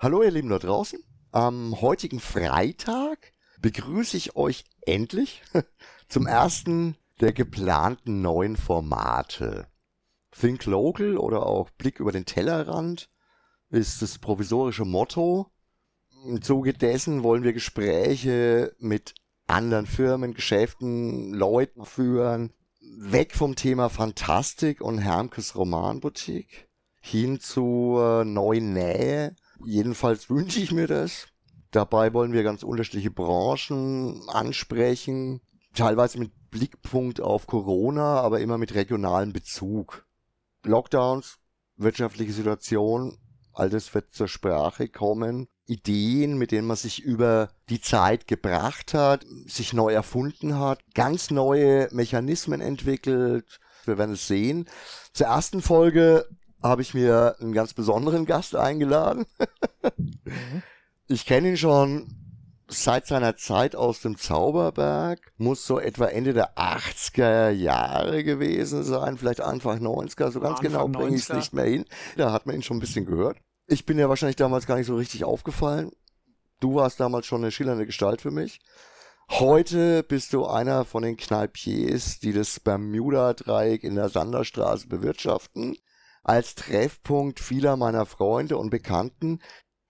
Hallo ihr Lieben da draußen. Am heutigen Freitag begrüße ich euch endlich zum ersten der geplanten neuen Formate. Think Local oder auch Blick über den Tellerrand ist das provisorische Motto. Im Zuge dessen wollen wir Gespräche mit anderen Firmen, Geschäften, Leuten führen, weg vom Thema Fantastik und Hermkes Romanboutique hin zur neuen Nähe. Jedenfalls wünsche ich mir das. Dabei wollen wir ganz unterschiedliche Branchen ansprechen, teilweise mit Blickpunkt auf Corona, aber immer mit regionalem Bezug. Lockdowns, wirtschaftliche Situation, all das wird zur Sprache kommen. Ideen, mit denen man sich über die Zeit gebracht hat, sich neu erfunden hat, ganz neue Mechanismen entwickelt. Wir werden es sehen. Zur ersten Folge habe ich mir einen ganz besonderen Gast eingeladen. Mhm. ich kenne ihn schon seit seiner Zeit aus dem Zauberberg, muss so etwa Ende der 80er Jahre gewesen sein, vielleicht Anfang 90er, so ganz Anfang genau bringe ich es nicht mehr hin. Da hat man ihn schon ein bisschen gehört. Ich bin ja wahrscheinlich damals gar nicht so richtig aufgefallen. Du warst damals schon eine schillernde Gestalt für mich. Heute bist du einer von den Kneipiers, die das Bermuda-Dreieck in der Sanderstraße bewirtschaften. Als Treffpunkt vieler meiner Freunde und Bekannten,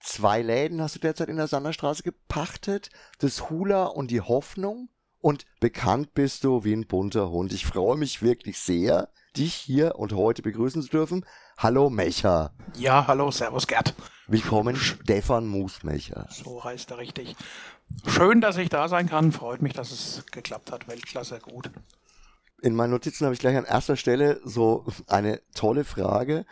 Zwei Läden hast du derzeit in der Sanderstraße gepachtet. Das Hula und die Hoffnung. Und bekannt bist du wie ein bunter Hund. Ich freue mich wirklich sehr, dich hier und heute begrüßen zu dürfen. Hallo Mecher. Ja, hallo, Servus Gerd. Willkommen, Stefan Musmecher. So heißt er richtig. Schön, dass ich da sein kann. Freut mich, dass es geklappt hat. Weltklasse, gut. In meinen Notizen habe ich gleich an erster Stelle so eine tolle Frage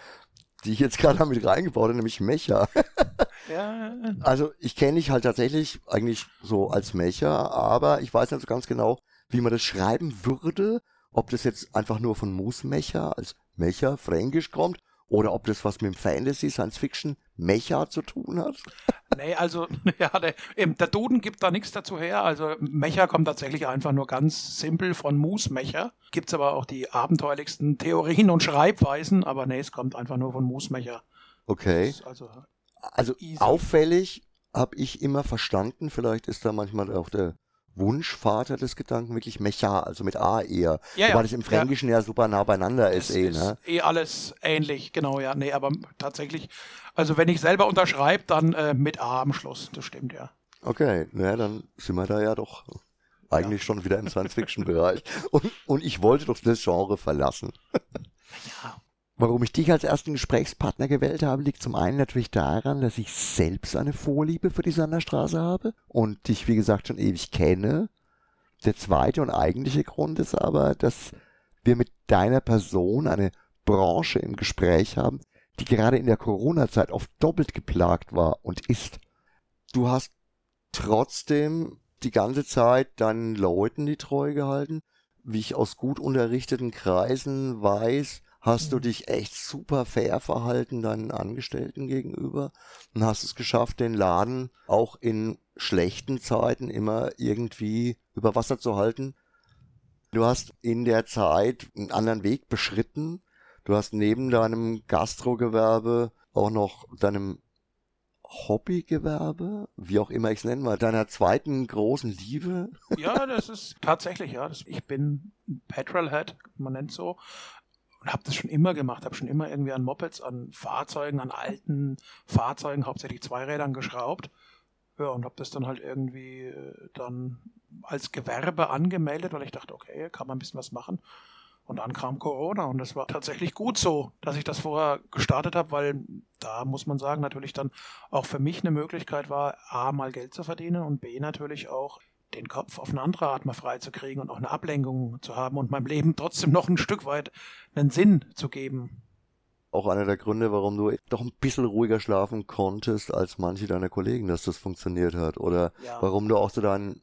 die ich jetzt gerade damit reingebaut habe, nämlich Mecha. ja. Also ich kenne dich halt tatsächlich eigentlich so als Mecha, aber ich weiß nicht so ganz genau, wie man das schreiben würde. Ob das jetzt einfach nur von Moosmecha als Mecha fränkisch kommt oder ob das was mit dem Fantasy, Science Fiction, Mecha zu tun hat? Nee, also, ja, der, eben, der Duden gibt da nichts dazu her. Also, Mecha kommt tatsächlich einfach nur ganz simpel von Moose-Mecha. Gibt's aber auch die abenteuerlichsten Theorien und Schreibweisen, aber nee, es kommt einfach nur von Moose-Mecha. Okay. Also, also auffällig habe ich immer verstanden, vielleicht ist da manchmal auch der Wunschvater des Gedanken wirklich Mecha, also mit A eher. Ja, ja. Weil es im Fränkischen ja. ja, super nah beieinander ist, eh, ne? eh alles ähnlich, genau, ja. Nee, aber tatsächlich, also wenn ich selber unterschreibe, dann äh, mit A am Schluss, das stimmt, ja. Okay, naja, dann sind wir da ja doch eigentlich ja. schon wieder im Science-Fiction-Bereich. Und, und ich wollte doch das Genre verlassen. ja. Warum ich dich als ersten Gesprächspartner gewählt habe, liegt zum einen natürlich daran, dass ich selbst eine Vorliebe für die Sanderstraße habe und dich, wie gesagt, schon ewig kenne. Der zweite und eigentliche Grund ist aber, dass wir mit deiner Person eine Branche im Gespräch haben, die gerade in der Corona-Zeit oft doppelt geplagt war und ist. Du hast trotzdem die ganze Zeit deinen Leuten die Treue gehalten. Wie ich aus gut unterrichteten Kreisen weiß, hast du mhm. dich echt super fair verhalten deinen Angestellten gegenüber und hast es geschafft, den Laden auch in schlechten Zeiten immer irgendwie über Wasser zu halten. Du hast in der Zeit einen anderen Weg beschritten. Du hast neben deinem Gastrogewerbe auch noch deinem Hobbygewerbe, wie auch immer ich es nennen mal, deiner zweiten großen Liebe? Ja, das ist tatsächlich, ja. Das, ich bin Petrolhead, man nennt so und habe das schon immer gemacht, habe schon immer irgendwie an Mopeds, an Fahrzeugen, an alten Fahrzeugen, hauptsächlich Zweirädern geschraubt. Ja, und habe das dann halt irgendwie äh, dann als Gewerbe angemeldet, weil ich dachte, okay, kann man ein bisschen was machen. Und dann kam Corona und das war tatsächlich gut so, dass ich das vorher gestartet habe, weil da muss man sagen, natürlich dann auch für mich eine Möglichkeit war, A, mal Geld zu verdienen und B, natürlich auch den Kopf auf eine andere Art mal freizukriegen und auch eine Ablenkung zu haben und meinem Leben trotzdem noch ein Stück weit einen Sinn zu geben. Auch einer der Gründe, warum du doch ein bisschen ruhiger schlafen konntest als manche deiner Kollegen, dass das funktioniert hat. Oder ja. warum du auch zu deinen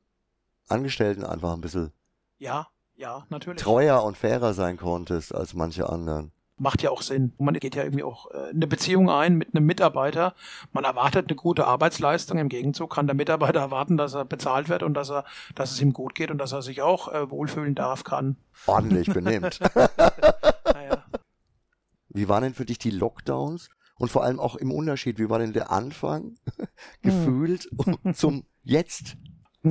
Angestellten einfach ein bisschen ja, ja, natürlich. treuer und fairer sein konntest als manche anderen macht ja auch Sinn. Man geht ja irgendwie auch äh, eine Beziehung ein mit einem Mitarbeiter. Man erwartet eine gute Arbeitsleistung. Im Gegenzug kann der Mitarbeiter erwarten, dass er bezahlt wird und dass er, dass es ihm gut geht und dass er sich auch äh, wohlfühlen darf, kann. Ordentlich benimmt. naja. Wie waren denn für dich die Lockdowns? Und vor allem auch im Unterschied, wie war denn der Anfang gefühlt zum Jetzt?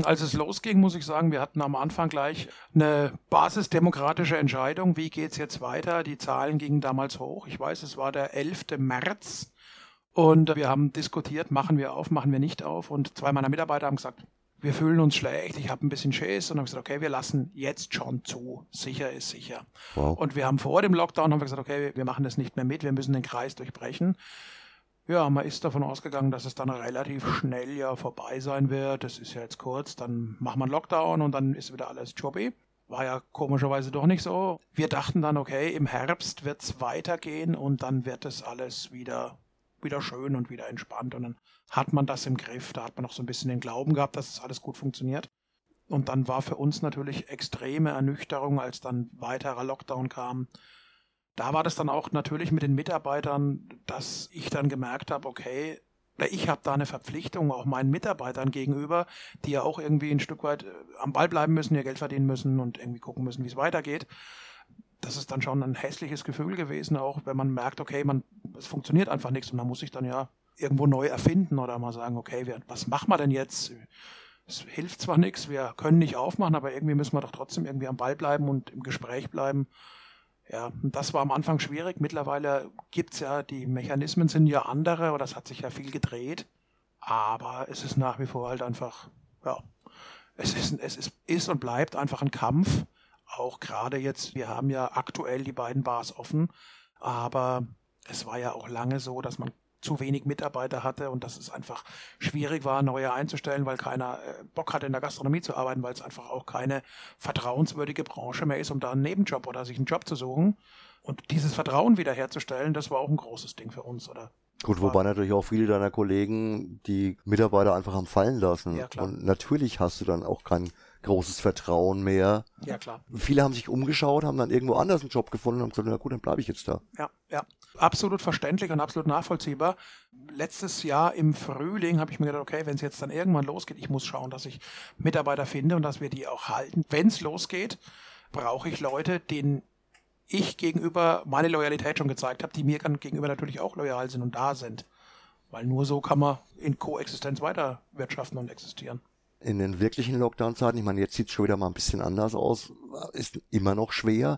Als es losging, muss ich sagen, wir hatten am Anfang gleich eine basisdemokratische Entscheidung. Wie geht's jetzt weiter? Die Zahlen gingen damals hoch. Ich weiß, es war der 11. März. Und wir haben diskutiert, machen wir auf, machen wir nicht auf. Und zwei meiner Mitarbeiter haben gesagt, wir fühlen uns schlecht, ich habe ein bisschen Schiss und haben gesagt, okay, wir lassen jetzt schon zu. Sicher ist sicher. Wow. Und wir haben vor dem Lockdown haben wir gesagt, okay, wir machen das nicht mehr mit, wir müssen den Kreis durchbrechen. Ja, man ist davon ausgegangen, dass es dann relativ schnell ja vorbei sein wird. Das ist ja jetzt kurz, dann wir einen Lockdown und dann ist wieder alles Jobby. War ja komischerweise doch nicht so. Wir dachten dann, okay, im Herbst wird es weitergehen und dann wird es alles wieder wieder schön und wieder entspannt. Und dann hat man das im Griff. Da hat man noch so ein bisschen den Glauben gehabt, dass es alles gut funktioniert. Und dann war für uns natürlich extreme Ernüchterung, als dann weiterer Lockdown kam. Da war das dann auch natürlich mit den Mitarbeitern, dass ich dann gemerkt habe, okay, ich habe da eine Verpflichtung auch meinen Mitarbeitern gegenüber, die ja auch irgendwie ein Stück weit äh, am Ball bleiben müssen, ihr Geld verdienen müssen und irgendwie gucken müssen, wie es weitergeht das ist dann schon ein hässliches Gefühl gewesen, auch wenn man merkt, okay, man, es funktioniert einfach nichts und man muss sich dann ja irgendwo neu erfinden oder mal sagen, okay, was machen wir denn jetzt? Es hilft zwar nichts, wir können nicht aufmachen, aber irgendwie müssen wir doch trotzdem irgendwie am Ball bleiben und im Gespräch bleiben. Ja, das war am Anfang schwierig. Mittlerweile gibt's ja, die Mechanismen sind ja andere oder es hat sich ja viel gedreht. Aber es ist nach wie vor halt einfach, ja, es ist, es ist, ist und bleibt einfach ein Kampf auch gerade jetzt, wir haben ja aktuell die beiden Bars offen, aber es war ja auch lange so, dass man zu wenig Mitarbeiter hatte und dass es einfach schwierig war, neue einzustellen, weil keiner äh, Bock hatte, in der Gastronomie zu arbeiten, weil es einfach auch keine vertrauenswürdige Branche mehr ist, um da einen Nebenjob oder sich einen Job zu suchen. Und dieses Vertrauen wiederherzustellen, das war auch ein großes Ding für uns, oder? Gut, wobei natürlich auch viele deiner Kollegen die Mitarbeiter einfach haben fallen lassen. Ja, klar. Und natürlich hast du dann auch kein großes Vertrauen mehr. Ja, klar. Viele haben sich umgeschaut, haben dann irgendwo anders einen Job gefunden und haben gesagt, na gut, dann bleibe ich jetzt da. Ja, ja. Absolut verständlich und absolut nachvollziehbar. Letztes Jahr im Frühling habe ich mir gedacht, okay, wenn es jetzt dann irgendwann losgeht, ich muss schauen, dass ich Mitarbeiter finde und dass wir die auch halten. Wenn es losgeht, brauche ich Leute, denen ich gegenüber meine Loyalität schon gezeigt habe, die mir gegenüber natürlich auch loyal sind und da sind. Weil nur so kann man in Koexistenz weiter wirtschaften und existieren in den wirklichen Lockdown-Zeiten, ich meine, jetzt sieht es schon wieder mal ein bisschen anders aus, ist immer noch schwer,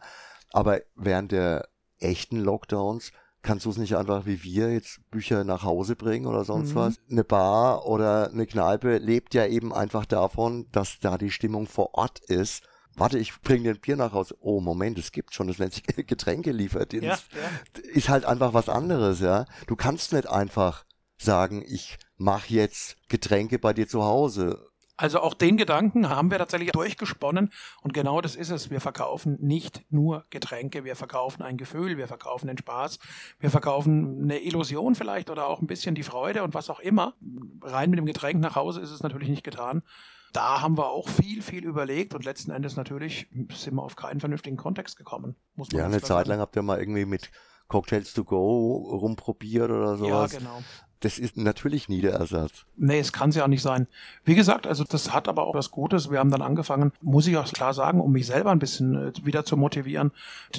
aber während der echten Lockdowns kannst du es nicht einfach wie wir jetzt Bücher nach Hause bringen oder sonst mhm. was. Eine Bar oder eine Kneipe lebt ja eben einfach davon, dass da die Stimmung vor Ort ist. Warte, ich bringe den Bier nach Hause. Oh, Moment, es gibt schon, das nennt sich Getränkelieferdienst. Ja, ja. Ist halt einfach was anderes, ja. Du kannst nicht einfach sagen, ich mach jetzt Getränke bei dir zu Hause also auch den Gedanken haben wir tatsächlich durchgesponnen und genau das ist es. Wir verkaufen nicht nur Getränke, wir verkaufen ein Gefühl, wir verkaufen den Spaß, wir verkaufen eine Illusion vielleicht oder auch ein bisschen die Freude und was auch immer. Rein mit dem Getränk nach Hause ist es natürlich nicht getan. Da haben wir auch viel, viel überlegt und letzten Endes natürlich sind wir auf keinen vernünftigen Kontext gekommen. ja, eine Zeit lang habt ihr mal irgendwie mit Cocktails to go rumprobiert oder sowas. Ja, genau das ist natürlich nie der Ersatz. Nee, es kann es ja auch nicht sein. Wie gesagt, also das hat aber auch was Gutes. Wir haben dann angefangen, muss ich auch klar sagen, um mich selber ein bisschen äh, wieder zu motivieren,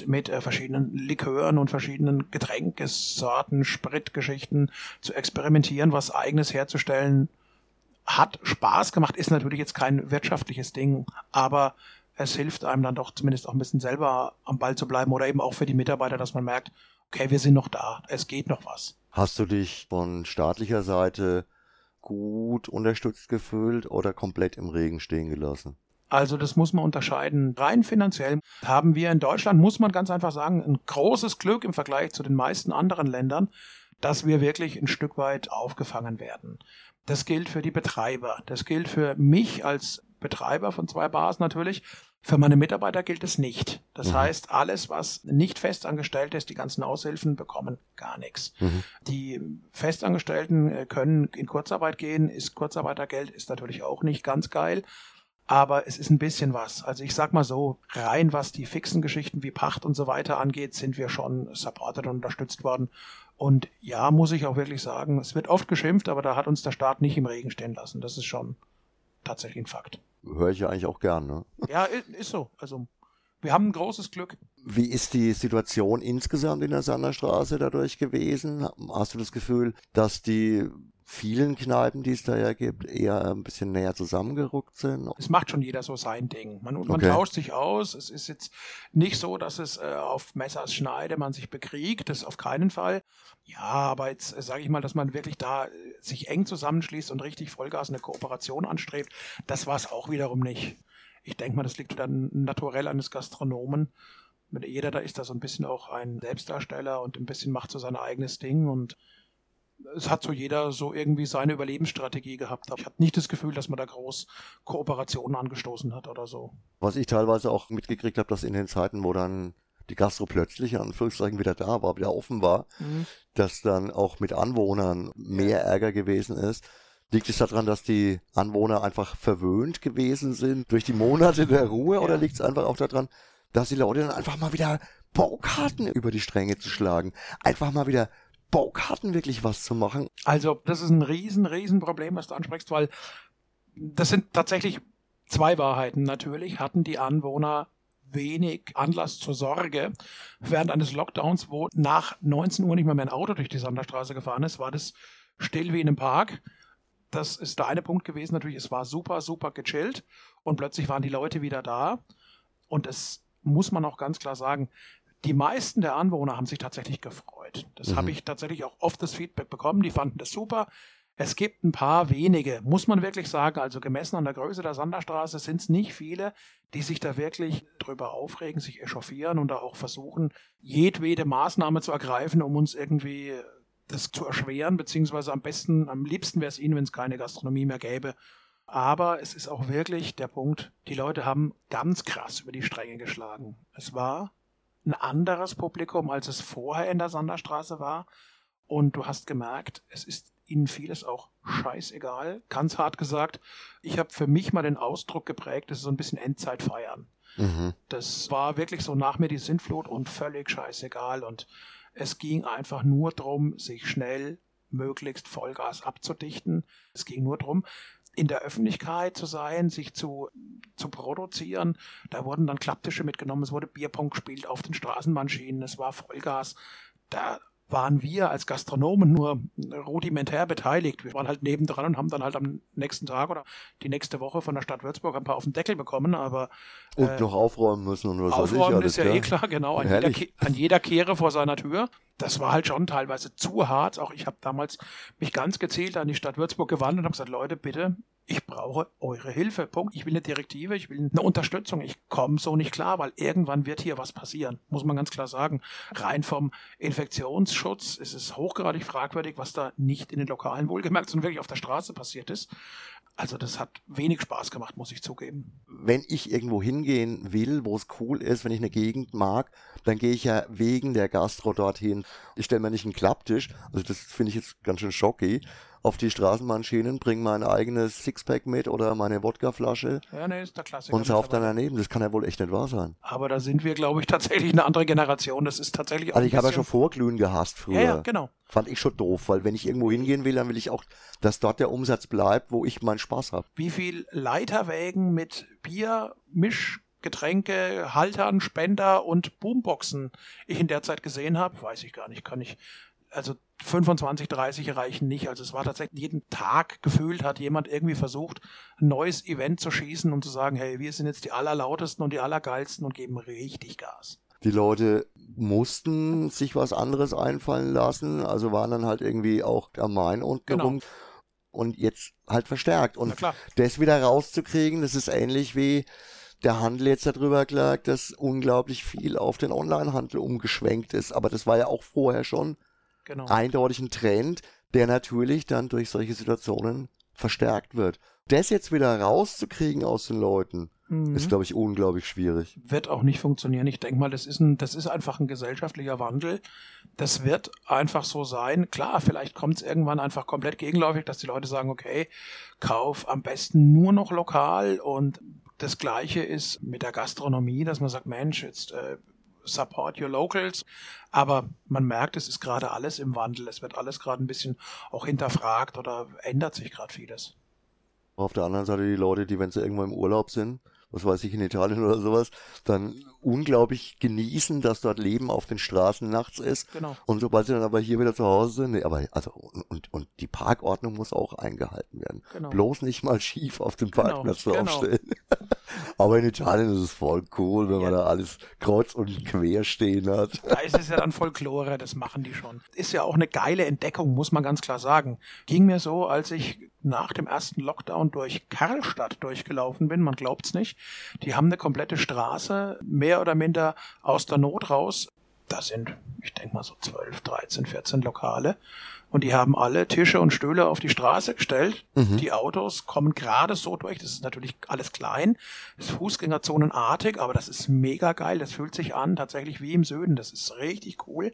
mit äh, verschiedenen Likören und verschiedenen Getränkesorten, Spritgeschichten zu experimentieren, was eigenes herzustellen. Hat Spaß gemacht, ist natürlich jetzt kein wirtschaftliches Ding, aber es hilft einem dann doch zumindest auch ein bisschen selber am Ball zu bleiben oder eben auch für die Mitarbeiter, dass man merkt, okay, wir sind noch da, es geht noch was. Hast du dich von staatlicher Seite gut unterstützt gefühlt oder komplett im Regen stehen gelassen? Also das muss man unterscheiden. Rein finanziell haben wir in Deutschland, muss man ganz einfach sagen, ein großes Glück im Vergleich zu den meisten anderen Ländern, dass wir wirklich ein Stück weit aufgefangen werden. Das gilt für die Betreiber. Das gilt für mich als Betreiber von zwei Bars natürlich. Für meine Mitarbeiter gilt es nicht. Das mhm. heißt, alles, was nicht festangestellt ist, die ganzen Aushilfen bekommen gar nichts. Mhm. Die Festangestellten äh, können in Kurzarbeit gehen, ist Kurzarbeitergeld, ist natürlich auch nicht ganz geil. Aber es ist ein bisschen was. Also ich sag mal so, rein was die fixen Geschichten wie Pacht und so weiter angeht, sind wir schon supported und unterstützt worden. Und ja, muss ich auch wirklich sagen, es wird oft geschimpft, aber da hat uns der Staat nicht im Regen stehen lassen. Das ist schon tatsächlich ein Fakt höre ich ja eigentlich auch gern, ne? Ja, ist so. Also Wir haben ein großes Glück. Wie ist die Situation insgesamt in der Sanderstraße dadurch gewesen? Hast du das Gefühl, dass die vielen Kneipen, die es da ja gibt, eher ein bisschen näher zusammengerückt sind? Es macht schon jeder so sein Ding. Man, man okay. tauscht sich aus. Es ist jetzt nicht so, dass es äh, auf Messers Schneide man sich bekriegt. Das auf keinen Fall. Ja, aber jetzt äh, sage ich mal, dass man wirklich da äh, sich eng zusammenschließt und richtig Vollgas eine Kooperation anstrebt. Das war es auch wiederum nicht. Ich denke mal, das liegt dann naturell eines Gastronomen. Jeder da ist da so ein bisschen auch ein Selbstdarsteller und ein bisschen macht so sein eigenes Ding und es hat so jeder so irgendwie seine Überlebensstrategie gehabt. Ich habe nicht das Gefühl, dass man da groß Kooperationen angestoßen hat oder so. Was ich teilweise auch mitgekriegt habe, dass in den Zeiten, wo dann die Gastro plötzlich in Anführungszeichen wieder da war, wieder offen war, mhm. dass dann auch mit Anwohnern mehr Ärger gewesen ist. Liegt es daran, dass die Anwohner einfach verwöhnt gewesen sind durch die Monate der Ruhe ja. oder liegt es einfach auch daran, dass die Leute dann einfach mal wieder Bock hatten, über die Stränge zu schlagen? Einfach mal wieder Bock hatten, wirklich was zu machen. Also, das ist ein riesen, riesen Problem, was du ansprichst, weil das sind tatsächlich zwei Wahrheiten. Natürlich hatten die Anwohner wenig Anlass zur Sorge. Während eines Lockdowns, wo nach 19 Uhr nicht mehr, mehr ein Auto durch die Sonderstraße gefahren ist, war das still wie in einem Park. Das ist der eine Punkt gewesen. Natürlich, es war super, super gechillt und plötzlich waren die Leute wieder da. Und es muss man auch ganz klar sagen, die meisten der Anwohner haben sich tatsächlich gefreut. Das mhm. habe ich tatsächlich auch oft das Feedback bekommen. Die fanden das super. Es gibt ein paar wenige, muss man wirklich sagen, also gemessen an der Größe der Sanderstraße sind es nicht viele, die sich da wirklich drüber aufregen, sich echauffieren und da auch versuchen, jedwede Maßnahme zu ergreifen, um uns irgendwie das zu erschweren, beziehungsweise am besten, am liebsten wäre es ihnen, wenn es keine Gastronomie mehr gäbe. Aber es ist auch wirklich der Punkt, die Leute haben ganz krass über die Stränge geschlagen. Es war ein anderes Publikum, als es vorher in der Sonderstraße war. Und du hast gemerkt, es ist ihnen vieles auch scheißegal. Ganz hart gesagt, ich habe für mich mal den Ausdruck geprägt, das ist so ein bisschen Endzeit feiern. Mhm. Das war wirklich so nach mir die Sintflut und völlig scheißegal. Und es ging einfach nur darum, sich schnell möglichst Vollgas abzudichten. Es ging nur darum, in der Öffentlichkeit zu sein, sich zu, zu produzieren. Da wurden dann Klapptische mitgenommen, es wurde Bierpong gespielt auf den Straßenbahnschienen, es war Vollgas. Da waren wir als Gastronomen nur rudimentär beteiligt. Wir waren halt nebendran und haben dann halt am nächsten Tag oder die nächste Woche von der Stadt Würzburg ein paar auf den Deckel bekommen, aber und äh, noch aufräumen müssen und was Aufräumen ist ja klar. eh klar, genau, an jeder, an jeder, Kehre vor seiner Tür. Das war halt schon teilweise zu hart. Auch ich habe damals mich ganz gezielt an die Stadt Würzburg gewandt und habe gesagt, Leute, bitte, ich brauche eure Hilfe. Punkt. Ich will eine Direktive, ich will eine Unterstützung. Ich komme so nicht klar, weil irgendwann wird hier was passieren. Muss man ganz klar sagen. Rein vom Infektionsschutz ist es hochgradig fragwürdig, was da nicht in den Lokalen wohlgemerkt, sondern wirklich auf der Straße passiert ist. Also das hat wenig Spaß gemacht, muss ich zugeben. Wenn ich irgendwo hingehen will, wo es cool ist, wenn ich eine Gegend mag, dann gehe ich ja wegen der Gastro dorthin. Ich stelle mir nicht einen Klapptisch, also das finde ich jetzt ganz schön schocki, auf die Straßenbahnschienen, bringe mein eigenes Sixpack mit oder meine Wodkaflasche ja, nee, ist der Klassiker und sauf dann daneben. Das kann ja wohl echt nicht wahr sein. Aber da sind wir, glaube ich, tatsächlich eine andere Generation. Das ist tatsächlich auch Also ich habe ja schon Vorglühen gehasst früher. Ja, ja, genau. Fand ich schon doof, weil wenn ich irgendwo hingehen will, dann will ich auch, dass dort der Umsatz bleibt, wo ich meinen Spaß habe. Wie viel Leiterwägen mit Bier, Misch, Getränke, Haltern, Spender und Boomboxen ich in der Zeit gesehen habe, weiß ich gar nicht. Kann ich also 25, 30 reichen nicht. Also es war tatsächlich jeden Tag gefühlt, hat jemand irgendwie versucht, ein neues Event zu schießen, um zu sagen, hey, wir sind jetzt die allerlautesten und die allergeilsten und geben richtig Gas. Die Leute mussten sich was anderes einfallen lassen, also waren dann halt irgendwie auch am Main unten genau. rum und jetzt halt verstärkt. Und das wieder rauszukriegen, das ist ähnlich wie der Handel jetzt darüber klagt, dass unglaublich viel auf den Onlinehandel umgeschwenkt ist. Aber das war ja auch vorher schon genau. eindeutig ein Trend, der natürlich dann durch solche Situationen verstärkt wird. Das jetzt wieder rauszukriegen aus den Leuten, mhm. ist, glaube ich, unglaublich schwierig. Wird auch nicht funktionieren. Ich denke mal, das ist, ein, das ist einfach ein gesellschaftlicher Wandel. Das wird einfach so sein. Klar, vielleicht kommt es irgendwann einfach komplett gegenläufig, dass die Leute sagen, okay, kauf am besten nur noch lokal und das Gleiche ist mit der Gastronomie, dass man sagt, Mensch, jetzt äh, support your locals. Aber man merkt, es ist gerade alles im Wandel. Es wird alles gerade ein bisschen auch hinterfragt oder ändert sich gerade vieles. Auf der anderen Seite die Leute, die, wenn sie irgendwo im Urlaub sind, was weiß ich, in Italien oder sowas, dann unglaublich genießen, dass dort Leben auf den Straßen nachts ist. Genau. Und sobald sie dann aber hier wieder zu Hause sind, nee, aber also und, und die Parkordnung muss auch eingehalten werden. Genau. Bloß nicht mal schief auf dem Genau, Parkplatz genau. draufstellen. aber in Italien ist es voll cool, wenn man Ja. da alles kreuz und quer stehen hat. Da ist es ja dann Folklore, das machen die schon. Ist ja auch eine geile Entdeckung, muss man ganz klar sagen. Ging mir so, als ich nach dem ersten Lockdown durch Karlstadt durchgelaufen bin, man glaubt's nicht. Die haben eine komplette Straße, mehr oder minder aus der Not raus. Da sind, ich denke mal so 12, 13, 14 Lokale. Und die haben alle Tische und Stühle auf die Straße gestellt. Die Autos kommen gerade so durch. Das ist natürlich alles klein. Das ist Fußgängerzonenartig, aber das ist mega geil. Das fühlt sich an, tatsächlich wie im Süden. Das ist richtig cool.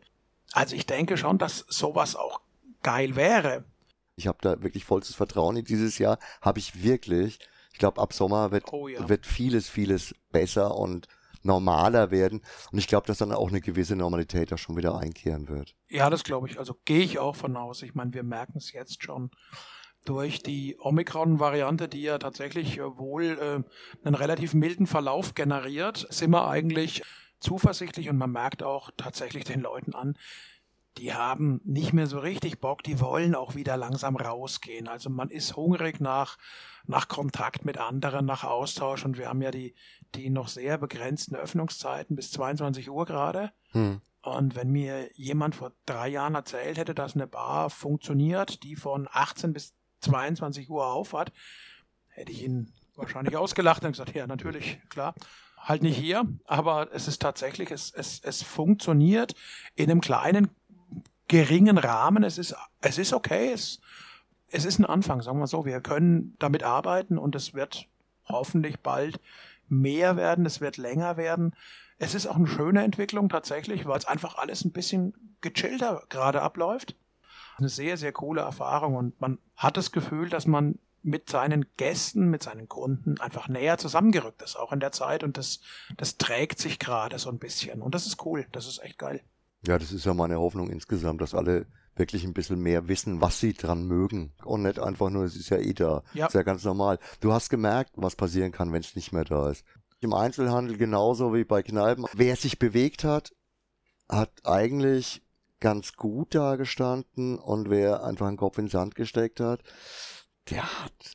Also ich denke schon, dass sowas auch geil wäre. Ich habe da wirklich vollstes Vertrauen in dieses Jahr. Habe ich wirklich. Ich glaube, ab Sommer wird, Oh ja. wird vieles, vieles besser und normaler werden. Und ich glaube, dass dann auch eine gewisse Normalität da schon wieder einkehren wird. Ja, das glaube ich. Also gehe ich auch von aus. Ich meine, wir merken es jetzt schon durch die Omikron-Variante, die ja tatsächlich äh, wohl äh, einen relativ milden Verlauf generiert, sind wir eigentlich zuversichtlich und man merkt auch tatsächlich den Leuten an, die haben nicht mehr so richtig Bock, die wollen auch wieder langsam rausgehen. Also man ist hungrig nach, nach Kontakt mit anderen, nach Austausch und wir haben ja die, die noch sehr begrenzten Öffnungszeiten bis 22 Uhr gerade. Hm. Und wenn mir jemand vor drei Jahren erzählt hätte, dass eine Bar funktioniert, die von 18 bis 22 Uhr auf hat, hätte ich ihn wahrscheinlich ausgelacht und gesagt, ja, natürlich, klar. Halt nicht hier, aber es ist tatsächlich, es, es, es funktioniert in einem kleinen, geringen Rahmen. Es ist, es ist okay, es, es ist ein Anfang, sagen wir so. Wir können damit arbeiten und es wird hoffentlich bald mehr werden, es wird länger werden. Es ist auch eine schöne Entwicklung tatsächlich, weil es einfach alles ein bisschen gechillter gerade abläuft. Eine sehr, sehr coole Erfahrung und man hat das Gefühl, dass man mit seinen Gästen, mit seinen Kunden einfach näher zusammengerückt ist, auch in der Zeit und das, das trägt sich gerade so ein bisschen und das ist cool, das ist echt geil. Ja, das ist ja meine Hoffnung insgesamt, dass alle wirklich ein bisschen mehr wissen, was sie dran mögen. Und nicht einfach nur, es ist ja eh da. Ja. Ist ja ganz normal. Du hast gemerkt, was passieren kann, wenn es nicht mehr da ist. Im Einzelhandel genauso wie bei Kneipen. Wer sich bewegt hat, hat eigentlich ganz gut dagestanden und wer einfach den Kopf in den Sand gesteckt hat, der hat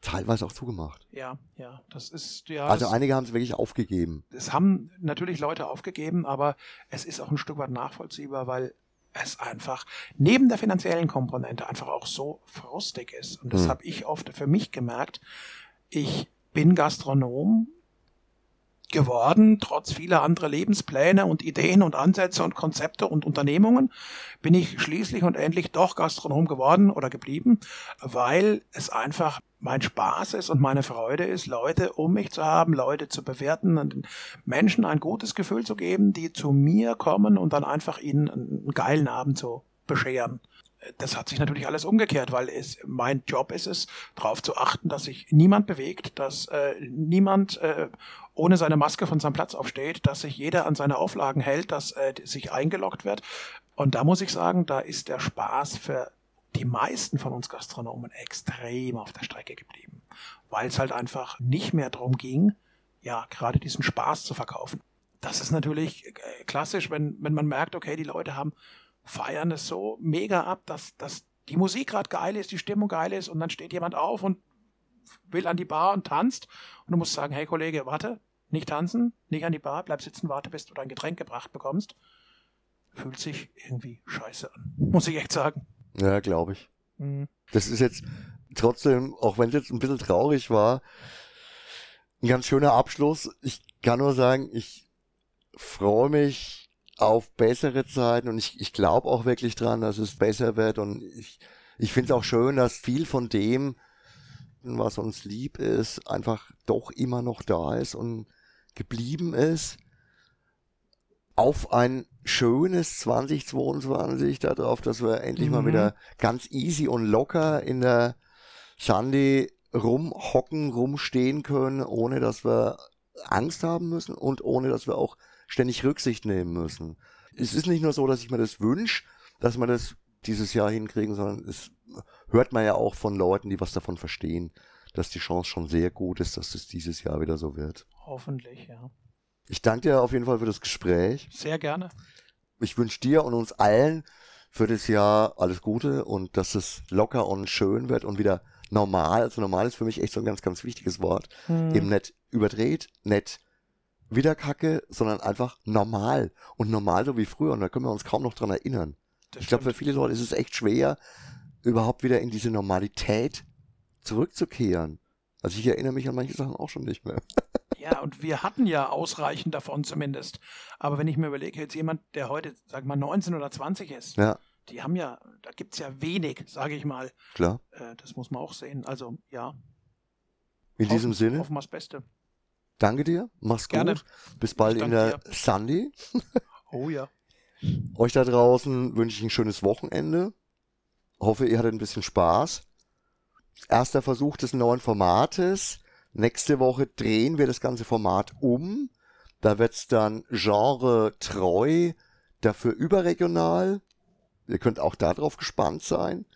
teilweise auch zugemacht. Ja, ja, das ist ja. Also einige haben es wirklich aufgegeben. es haben natürlich Leute aufgegeben, aber es ist auch ein Stück weit nachvollziehbar, weil es einfach neben der finanziellen Komponente einfach auch so frustig ist. Und das Hm. habe ich oft für mich gemerkt. Ich bin Gastronom geworden, trotz vieler anderer Lebenspläne und Ideen und Ansätze und Konzepte und Unternehmungen, bin ich schließlich und endlich doch Gastronom geworden oder geblieben, weil es einfach mein Spaß ist und meine Freude ist, Leute um mich zu haben, Leute zu bewerten und den Menschen ein gutes Gefühl zu geben, die zu mir kommen und dann einfach ihnen einen geilen Abend zu bescheren. Das hat sich natürlich alles umgekehrt, weil es mein Job ist es, darauf zu achten, dass sich niemand bewegt, dass äh, niemand äh, ohne seine Maske von seinem Platz aufsteht, dass sich jeder an seine Auflagen hält, dass äh, sich eingeloggt wird. Und da muss ich sagen, da ist der Spaß für die meisten von uns Gastronomen extrem auf der Strecke geblieben, weil es halt einfach nicht mehr darum ging, ja, gerade diesen Spaß zu verkaufen. Das ist natürlich äh, klassisch, wenn, wenn man merkt, okay, die Leute haben feiern es so mega ab, dass, dass die Musik gerade geil ist, die Stimmung geil ist und dann steht jemand auf und will an die Bar und tanzt und du musst sagen, hey Kollege, warte, nicht tanzen, nicht an die Bar, bleib sitzen, warte, bis du dein Getränk gebracht bekommst. Fühlt sich irgendwie scheiße an, muss ich echt sagen. Ja, glaube ich. Mhm. Das ist jetzt trotzdem, auch wenn es jetzt ein bisschen traurig war, ein ganz schöner Abschluss. Ich kann nur sagen, ich freue mich auf bessere Zeiten und ich, ich glaube auch wirklich dran, dass es besser wird und ich, ich finde es auch schön, dass viel von dem, was uns lieb ist, einfach doch immer noch da ist und geblieben ist. Auf ein schönes 2022 darauf, dass wir endlich mal Mhm. wieder ganz easy und locker in der Sunday rumhocken, rumstehen können, ohne dass wir Angst haben müssen und ohne dass wir auch ständig Rücksicht nehmen müssen. Es ist nicht nur so, dass ich mir das wünsche, dass wir das dieses Jahr hinkriegen, sondern es hört man ja auch von Leuten, die was davon verstehen, dass die Chance schon sehr gut ist, dass es dieses Jahr wieder so wird. Hoffentlich, ja. Ich danke dir auf jeden Fall für das Gespräch. Sehr gerne. Ich wünsche dir und uns allen für das Jahr alles Gute und dass es locker und schön wird und wieder normal. Also normal ist für mich echt so ein ganz, ganz wichtiges Wort. Hm. Eben nicht überdreht, nicht wieder Kacke, sondern einfach normal. Und normal so wie früher. Und da können wir uns kaum noch dran erinnern. Das Ich glaube, für viele Leute ist es echt schwer, überhaupt wieder in diese Normalität zurückzukehren. Also ich erinnere mich an manche Sachen auch schon nicht mehr. Ja, und wir hatten ja ausreichend davon zumindest. Aber wenn ich mir überlege, jetzt jemand, der heute, sag mal, 19 oder 20 ist, Ja, die haben ja, da gibt's ja wenig, sage ich mal. klar. Äh, das muss man auch sehen. Also, ja. In hoffen, diesem Sinne, Hoffen wir das Beste. Danke dir, mach's Gerne. gut. Bis bald in der Sunday. Oh ja. Euch da draußen wünsche ich ein schönes Wochenende. Hoffe, ihr hattet ein bisschen Spaß. Erster Versuch des neuen Formates. Nächste Woche drehen wir das ganze Format um. Da wird's dann genre-treu, dafür überregional. Ihr könnt auch darauf gespannt sein.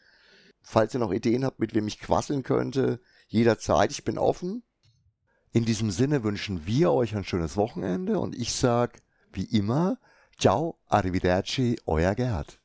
Falls ihr noch Ideen habt, mit wem ich quasseln könnte, jederzeit, ich bin offen. In diesem Sinne wünschen wir euch ein schönes Wochenende und ich sag, wie immer, ciao, arrivederci, euer Gerd.